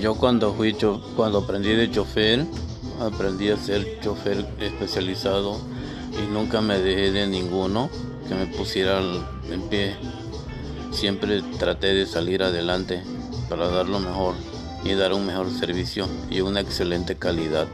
Yo cuando fui cuando aprendí de chofer, aprendí a ser chofer especializado y nunca me dejé de ninguno que me pusiera en pie. Siempre traté de salir adelante para dar lo mejor y dar un mejor servicio y una excelente calidad.